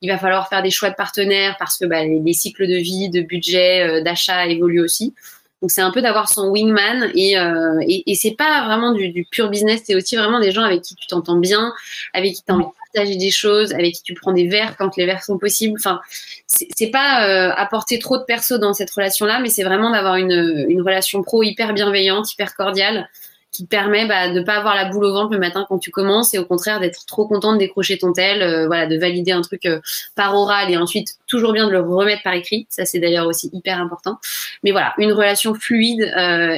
il va falloir faire des choix de partenaires parce que bah, les, cycles de vie, de budget, d'achat évoluent aussi. Donc c'est un peu d'avoir son wingman et, et, et c'est pas vraiment du, du pur business, c'est aussi vraiment des gens avec qui tu t'entends bien, avec qui tu as envie partager des choses, avec qui tu prends des verres quand les verres sont possibles. Enfin, c'est pas euh, apporter trop de perso dans cette relation-là, mais c'est vraiment d'avoir une, une relation pro hyper bienveillante, hyper cordiale, qui te permet bah, de pas avoir la boule au ventre le matin quand tu commences et au contraire d'être trop content de décrocher ton tel, euh, voilà, de valider un truc euh, par oral et ensuite toujours bien de le remettre par écrit. Ça c'est d'ailleurs aussi hyper important. Mais voilà, une relation fluide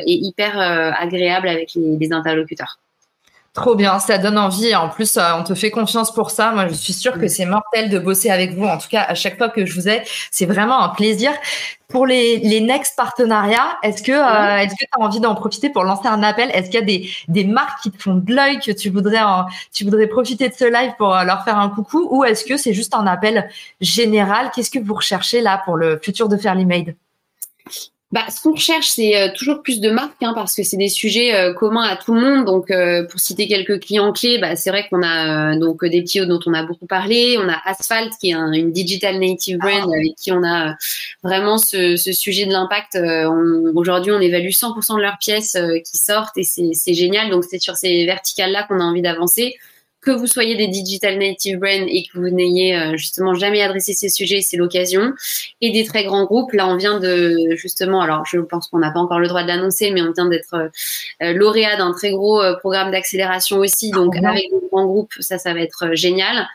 et hyper agréable avec les interlocuteurs. Trop bien, ça donne envie. En plus, euh, on te fait confiance pour ça. Moi, je suis sûre que c'est mortel de bosser avec vous. En tout cas, à chaque fois que je vous ai, c'est vraiment un plaisir. Pour les, les next partenariats, est-ce que euh, est-ce que tu as envie d'en profiter pour lancer un appel? Est-ce qu'il y a des, des marques qui te font de l'œil que tu voudrais tu voudrais profiter de ce live pour euh, leur faire un coucou? Ou est-ce que c'est juste un appel général? Qu'est-ce que vous recherchez là pour le futur de Fairly Made? Bah, ce qu'on recherche, c'est euh, toujours plus de marques, hein, parce que c'est des sujets euh, communs à tout le monde. Donc, euh, pour citer quelques clients clés, bah, c'est vrai qu'on a donc des petits dont on a beaucoup parlé. On a Asphalt, qui est une digital native brand ah. avec qui on a vraiment ce, ce sujet de l'impact. Aujourd'hui, on évalue 100% de leurs pièces qui sortent et c'est génial. Donc, c'est sur ces verticales-là qu'on a envie d'avancer que vous soyez des digital native brands et que vous n'ayez euh, justement jamais adressé ces sujets, c'est l'occasion. Et des très grands groupes, là on vient de justement, alors je pense qu'on n'a pas encore le droit de l'annoncer, mais on vient d'être euh, lauréat d'un très gros euh, programme d'accélération aussi. Donc avec des grands groupes, ça, ça va être génial.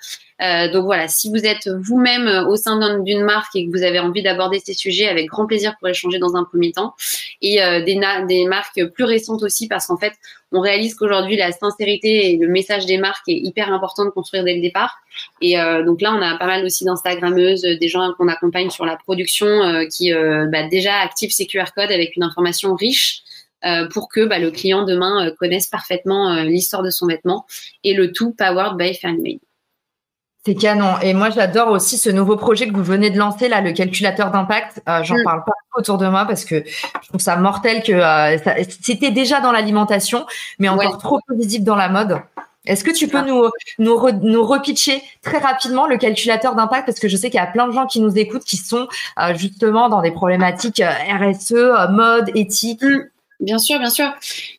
Euh, donc voilà, si vous êtes vous-même euh, au sein d'une marque et que vous avez envie d'aborder ces sujets, avec grand plaisir pour échanger dans un premier temps. Et euh, des, marques plus récentes aussi, parce qu'en fait, on réalise qu'aujourd'hui, la sincérité et le message des marques est hyper important de construire dès le départ. Et donc là, on a pas mal aussi d'Instagrammeuses, des gens qu'on accompagne sur la production qui bah, déjà activent ces QR codes avec une information riche. pour que bah, le client demain connaisse parfaitement l'histoire de son vêtement et le tout powered by Fairmade. C'est canon. Et moi, j'adore aussi ce nouveau projet que vous venez de lancer, là, le calculateur d'impact. Euh, J'en mm. parle pas autour de moi parce que je trouve ça mortel que euh, c'était déjà dans l'alimentation, mais encore trop peu visible dans la mode. Est-ce que tu peux nous, nous, nous repitcher très rapidement le calculateur d'impact? Parce que je sais qu'il y a plein de gens qui nous écoutent qui sont euh, justement dans des problématiques euh, RSE, mode, éthique. Mm. Bien sûr, bien sûr.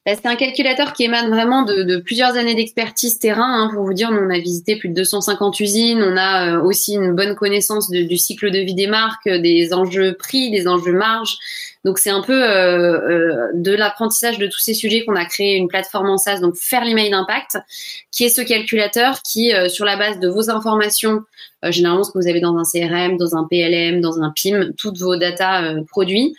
Bah, c'est un calculateur qui émane vraiment de, plusieurs années d'expertise terrain. Hein, pour vous dire, nous, on a visité plus de 250 usines. On a euh, aussi une bonne connaissance du cycle de vie des marques, des enjeux prix, des enjeux marge. Donc c'est un peu euh, euh, de l'apprentissage de tous ces sujets qu'on a créé une plateforme en SaaS, donc faire l'email d'impact, qui est ce calculateur qui, sur la base de vos informations, généralement ce que vous avez dans un CRM, dans un PLM, dans un PIM, toutes vos data produits,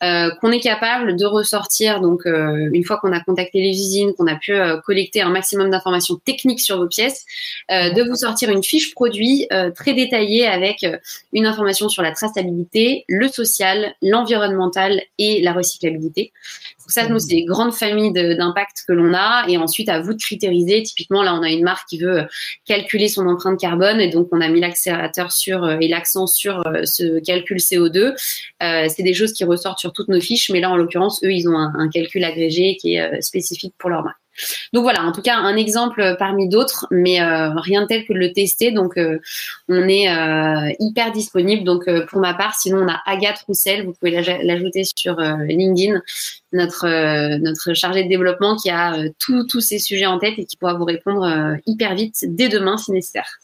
qu'on est capable de ressortir. Donc une fois qu'on a contacté les usines, qu'on a pu collecter un maximum d'informations techniques sur vos pièces, de vous sortir une fiche produit très détaillée avec une information sur la traçabilité, le social, l'environnemental et la recyclabilité. Donc ça, nous, c'est des grandes familles d'impact que l'on a. Et ensuite, à vous de critériser. Typiquement, là, on a une marque qui veut calculer son empreinte carbone. Et donc, on a mis l'accélérateur sur euh, et l'accent sur euh, ce calcul CO2. Euh, c'est des choses qui ressortent sur toutes nos fiches. Mais là, en l'occurrence, eux, ils ont un calcul agrégé qui est spécifique pour leur marque. Donc voilà, en tout cas un exemple parmi d'autres, mais euh, rien de tel que de le tester. Donc euh, on est euh, hyper disponible. Donc pour ma part, sinon on a Agathe Roussel, vous pouvez l'ajouter sur LinkedIn, notre notre chargée de développement qui a tous ces sujets en tête et qui pourra vous répondre hyper vite dès demain si nécessaire.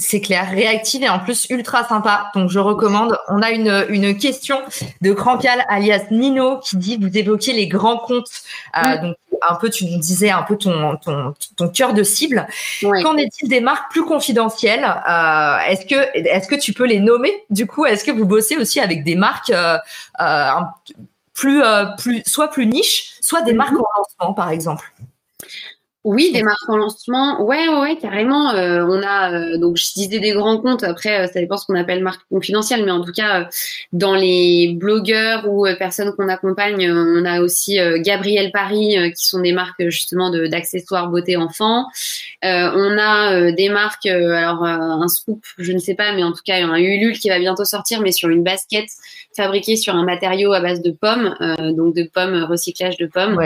C'est clair, réactive et en plus ultra sympa. Donc je recommande. On a une, une question de Crancal alias Nino qui dit vous évoquez les grands comptes. Euh, donc un peu tu nous disais un peu ton ton, ton cœur de cible. Qu'en est-il des marques plus confidentielles? Euh, Est-ce que est-ce que tu peux les nommer Du coup, est-ce que vous bossez aussi avec des marques euh, plus plus soit plus niches, soit des mhm. marques en lancement par exemple? Oui, des marques en lancement. Ouais, ouais, carrément. Euh, on a euh, donc je disais des grands comptes. Après, euh, ça dépend ce qu'on appelle marque confidentielle, mais en tout cas, dans les blogueurs ou personnes qu'on accompagne, on a aussi Gabriel Paris, qui sont des marques justement d'accessoires beauté enfant. on a des marques, alors un scoop, je ne sais pas, mais en tout cas un Ulule qui va bientôt sortir, mais sur une basket fabriquée sur un matériau à base de pommes, donc de pommes recyclage de pommes.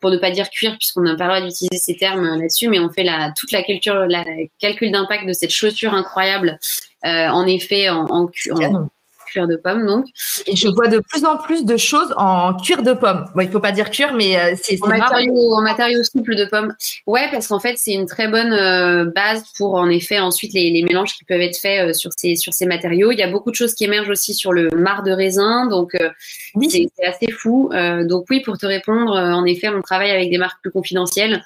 Pour ne pas dire cuir, puisqu'on n'a pas le droit d'utiliser ces termes là-dessus, mais on fait la, toute la, culture, la calcul d'impact de cette chaussure incroyable, euh, en effet, en, en, en, cuir de pomme, donc. Et je vois de plus en plus de choses en cuir de pomme. Bon, il faut pas dire cuir, mais euh, c'est en en matériau souple de pomme. Ouais, parce qu'en fait, c'est une très bonne euh, base pour en effet ensuite les, les, mélanges qui peuvent être faits euh, sur ces sur ces matériaux. Il y a beaucoup de choses qui émergent aussi sur le marc de raisin, donc oui. c'est assez fou. donc oui, pour te répondre, en effet, on travaille avec des marques plus confidentielles.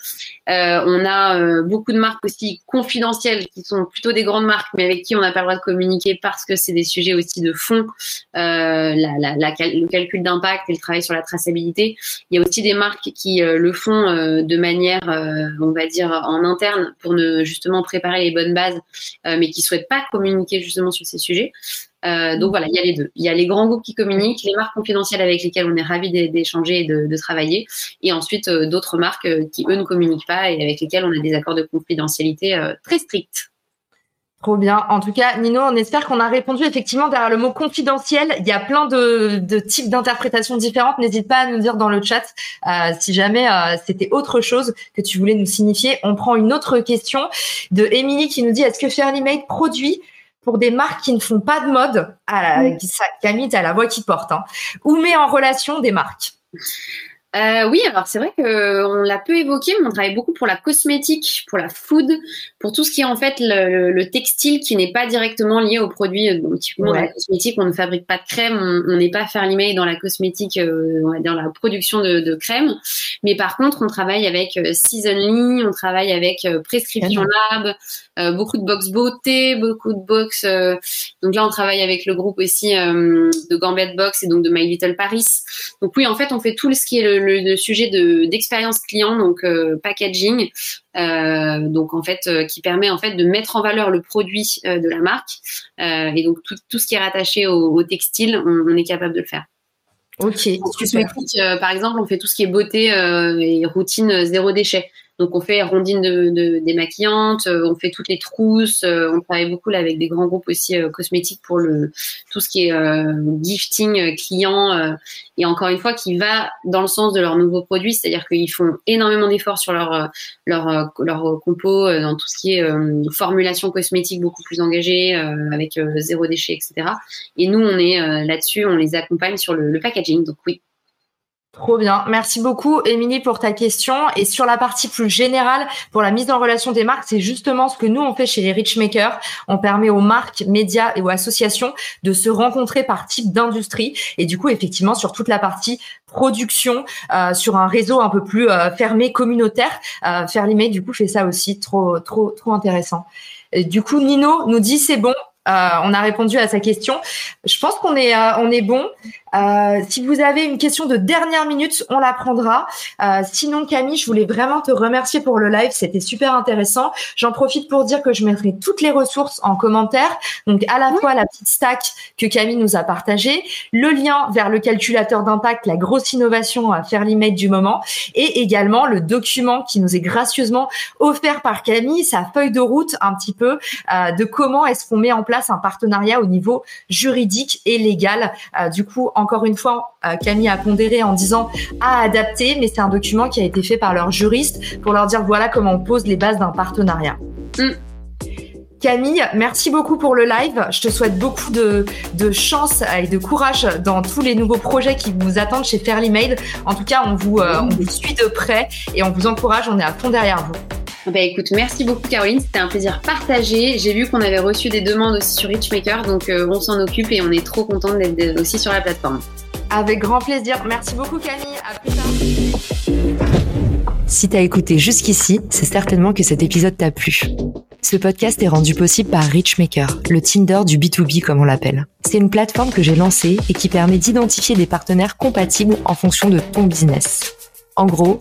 on a beaucoup de marques aussi confidentielles qui sont plutôt des grandes marques, mais avec qui on n'a pas le droit de communiquer parce que c'est des sujets aussi de fond euh, le calcul d'impact et le travail sur la traçabilité. Il y a aussi des marques qui euh, le font euh, de manière, on va dire, en interne pour ne justement préparer les bonnes bases, mais qui souhaitent pas communiquer justement sur ces sujets. donc voilà, il y a les deux. Il y a les grands groupes qui communiquent, les marques confidentielles avec lesquelles on est ravi d'échanger et de, travailler, et ensuite d'autres marques qui eux ne communiquent pas et avec lesquelles on a des accords de confidentialité très stricts. Trop bien. En tout cas, Nino, on espère qu'on a répondu effectivement derrière le mot confidentiel. Il y a plein de, de types d'interprétations différentes. N'hésite pas à nous dire dans le chat euh, si jamais euh, c'était autre chose que tu voulais nous signifier. On prend une autre question de Émilie qui nous dit est-ce que Fairly Made produit pour des marques qui ne font pas de mode à la, Camille, à la voix qui porte, hein, ou met en relation des marques? Euh, oui, alors c'est vrai qu'on l'a peu évoqué, mais on travaille beaucoup pour la cosmétique, pour la food, pour tout ce qui est en fait le, textile qui n'est pas directement lié aux produits. Donc, typiquement, dans la cosmétique, on ne fabrique pas de crème, on n'est pas l'email dans la cosmétique, euh, dire la production de, de, crème. Mais par contre, on travaille avec euh, Seasonly, on travaille avec euh, Prescription Lab, euh, beaucoup de box beauté, beaucoup de box. donc là, on travaille avec le groupe aussi de Gambet Box et donc de My Little Paris. Donc oui, en fait, on fait tout ce qui est le le, sujet de d'expérience client, donc euh, packaging, euh, donc en fait euh, qui permet en fait de mettre en valeur le produit de la marque et donc tout, tout, ce qui est rattaché au, textile, on, est capable de le faire. Ok. par exemple, on fait tout ce qui est beauté et routine zéro déchet. Donc on fait rondine de, de, des maquillantes, euh, on fait toutes les trousses, euh, on travaille beaucoup là avec des grands groupes aussi euh, cosmétiques pour le tout ce qui est gifting client et encore une fois qui va dans le sens de leurs nouveaux produits, c'est-à-dire qu'ils font énormément d'efforts sur leur leur leur compo dans tout ce qui est formulation cosmétique beaucoup plus engagée avec zéro déchet etc. Et nous on est là-dessus, on les accompagne sur le, le packaging donc oui. Trop bien. Merci beaucoup, Émilie, pour ta question. Et sur la partie plus générale, pour la mise en relation des marques, c'est justement ce que nous, on fait chez les Richmakers. On permet aux marques, médias et aux associations de se rencontrer par type d'industrie. Et du coup, effectivement, sur toute la partie production, euh, sur un réseau un peu plus euh, fermé, communautaire, euh, Fairly du coup, fait ça aussi. Trop, trop, trop intéressant. du coup, Nino nous dit c'est bon, euh, on a répondu à sa question. Je pense qu'on est, on est bon. Euh, si vous avez une question de dernière minute, on la prendra. sinon, Camille, je voulais vraiment te remercier pour le live. C'était super intéressant. J'en profite pour dire que je mettrai toutes les ressources en commentaire. Donc, à la fois la petite stack que Camille nous a partagée, le lien vers le calculateur d'impact, la grosse innovation à faire l'email du moment, et également le document qui nous est gracieusement offert par Camille, sa feuille de route un petit peu de comment est-ce qu'on met en place un partenariat au niveau juridique et légal. Euh, du coup, encore une fois, euh, Camille a pondéré en disant à adapter, mais c'est un document qui a été fait par leur juriste pour leur dire voilà comment on pose les bases d'un partenariat. Mm. Camille, merci beaucoup pour le live. Je te souhaite beaucoup de, chance et de courage dans tous les nouveaux projets qui vous attendent chez Fairly Made. En tout cas, on vous, euh, on vous suit de près et on vous encourage. On est à fond derrière vous. Bah écoute, merci beaucoup Caroline, c'était un plaisir partagé. J'ai vu qu'on avait reçu des demandes aussi sur Richmaker, donc euh, on s'en occupe et on est trop content d'être aussi sur la plateforme. Avec grand plaisir. Merci beaucoup Camille, à plus tard. Si t'as écouté jusqu'ici, c'est certainement que cet épisode t'a plu. Ce podcast est rendu possible par Richmaker, le Tinder du B2B comme on l'appelle. C'est une plateforme que j'ai lancée et qui permet d'identifier des partenaires compatibles en fonction de ton business. En gros,